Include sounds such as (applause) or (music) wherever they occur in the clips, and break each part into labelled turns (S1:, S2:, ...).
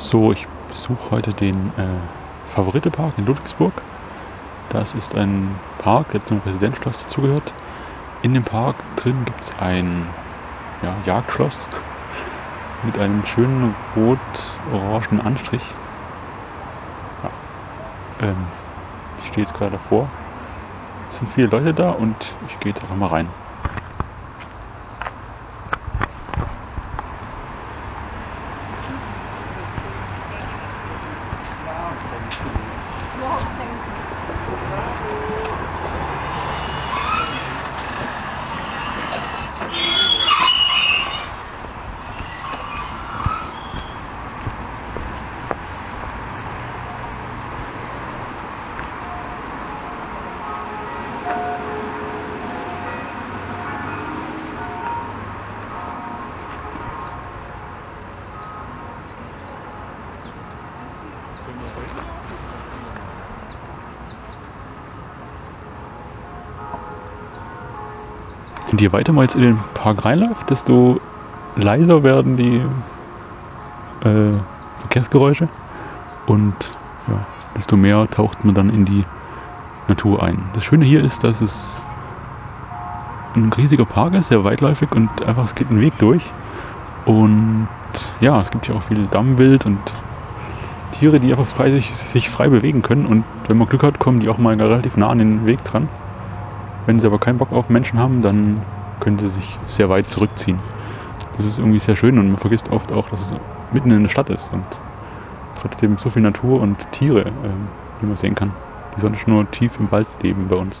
S1: So, ich besuche heute den äh, Favorite-Park in Ludwigsburg. Das ist ein Park, der zum Residenzschloss dazugehört. In dem Park drin gibt es ein ja, Jagdschloss (laughs) mit einem schönen rot-orangen Anstrich. Ja. Ähm, ich stehe jetzt gerade davor. Es sind viele Leute da und ich gehe jetzt einfach mal rein. Und je weiter man jetzt in den Park reinläuft, desto leiser werden die äh, Verkehrsgeräusche und ja, desto mehr taucht man dann in die Natur ein. Das Schöne hier ist, dass es ein riesiger Park ist, sehr weitläufig und einfach es geht ein Weg durch. Und ja, es gibt hier auch viel Dammwild und Tiere, die einfach frei sich, sich frei bewegen können. Und wenn man Glück hat, kommen die auch mal relativ nah an den Weg dran. Wenn sie aber keinen Bock auf Menschen haben, dann können sie sich sehr weit zurückziehen. Das ist irgendwie sehr schön und man vergisst oft auch, dass es mitten in der Stadt ist und trotzdem so viel Natur und Tiere, ähm, die man sehen kann, die sonst nur tief im Wald leben bei uns.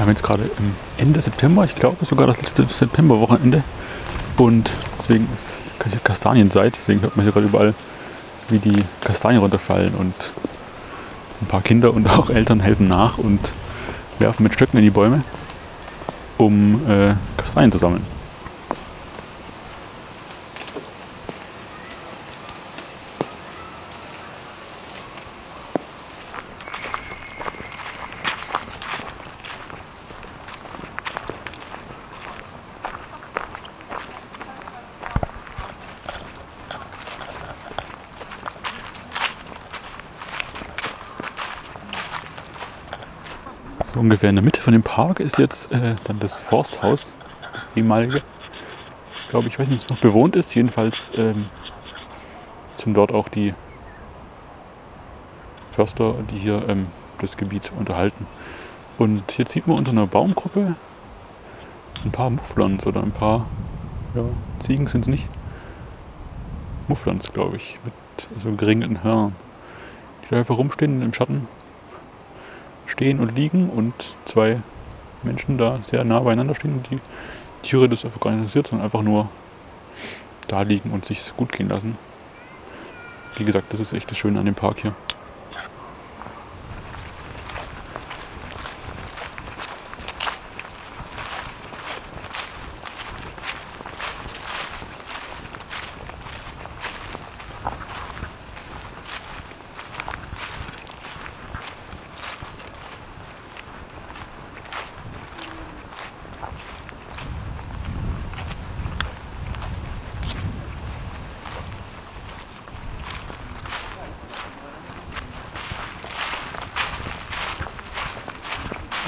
S1: Wir haben jetzt gerade Ende September, ich glaube sogar das letzte Septemberwochenende. Und deswegen ist Kastanienzeit, deswegen hört man hier gerade überall, wie die Kastanien runterfallen. Und ein paar Kinder und auch Eltern helfen nach und werfen mit Stöcken in die Bäume, um äh, Kastanien zu sammeln. So ungefähr in der Mitte von dem Park ist jetzt äh, dann das Forsthaus, das ehemalige. Das glaube ich, weiß nicht, ob es noch bewohnt ist. Jedenfalls ähm, sind dort auch die Förster, die hier ähm, das Gebiet unterhalten. Und jetzt sieht man unter einer Baumgruppe ein paar Mufflons oder ein paar ja, Ziegen sind es nicht. Mufflons, glaube ich, mit so geringelten Hörnern, die da einfach rumstehen im Schatten stehen und liegen und zwei Menschen da sehr nah beieinander stehen und die Tiere das einfach gar nicht interessiert, sondern einfach nur da liegen und sich gut gehen lassen. Wie gesagt, das ist echt das Schöne an dem Park hier.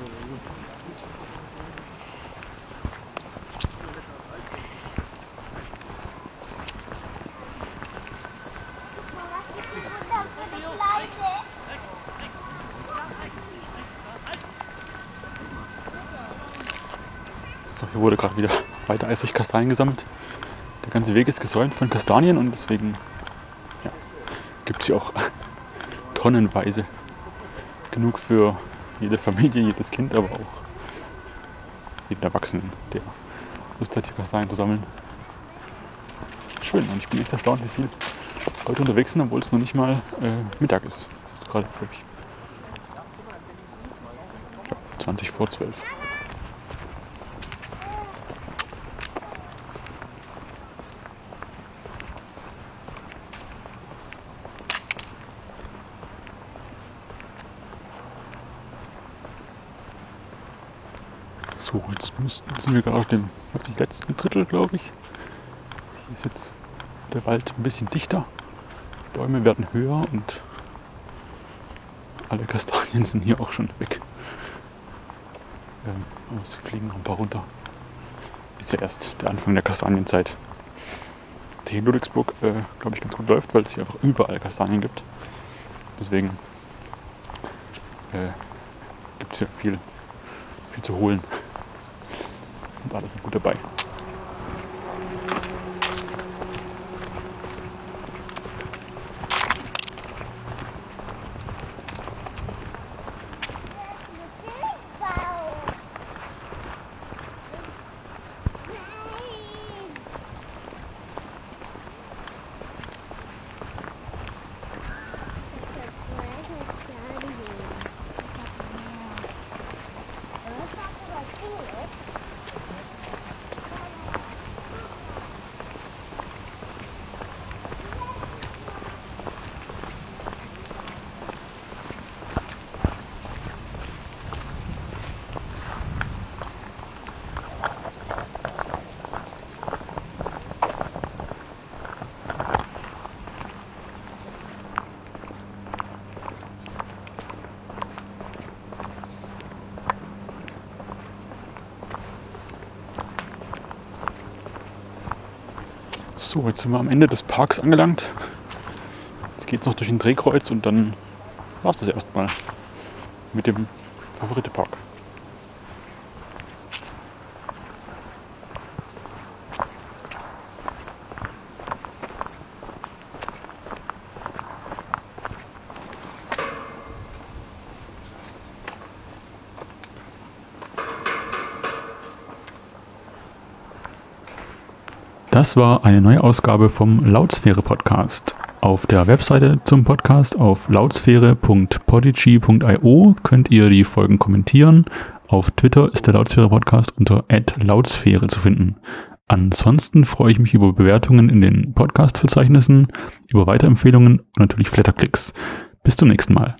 S1: So, hier wurde gerade wieder weiter eifrig Kastanien gesammelt. Der ganze Weg ist gesäumt von Kastanien und deswegen ja, gibt es hier auch (laughs) tonnenweise genug für jede Familie, jedes Kind, aber auch jeden Erwachsenen, der Lust hat, hier Kastanien zu sammeln. Schön und ich bin echt erstaunt, wie viel Leute unterwegs sind, obwohl es noch nicht mal äh, Mittag ist. Es ist gerade, glaube ich, ja, 20 vor 12. So, jetzt müssten, sind wir gerade auf dem auf dem letzten Drittel, glaube ich. Hier ist jetzt der Wald ein bisschen dichter. Die Bäume werden höher und alle Kastanien (laughs) sind hier auch schon weg. Ähm, aber es fliegen noch ein paar runter. Ist ja erst der Anfang der Kastanienzeit. Der hier in Ludwigsburg, äh, glaube ich, ganz gut läuft, weil es hier einfach überall Kastanien gibt. Deswegen äh, gibt es hier viel, viel zu holen. Und alles ist gut dabei. So, jetzt sind wir am Ende des Parks angelangt. Jetzt geht es noch durch ein Drehkreuz und dann war es das erstmal mit dem Favorite-Park. Das war eine neue Ausgabe vom Lautsphäre Podcast. Auf der Webseite zum Podcast auf lautsphäre.podigy.io könnt ihr die Folgen kommentieren. Auf Twitter ist der Lautsphäre Podcast unter @lautsphäre zu finden. Ansonsten freue ich mich über Bewertungen in den Podcast-Verzeichnissen, über Weiterempfehlungen und natürlich Flatterklicks. Bis zum nächsten Mal.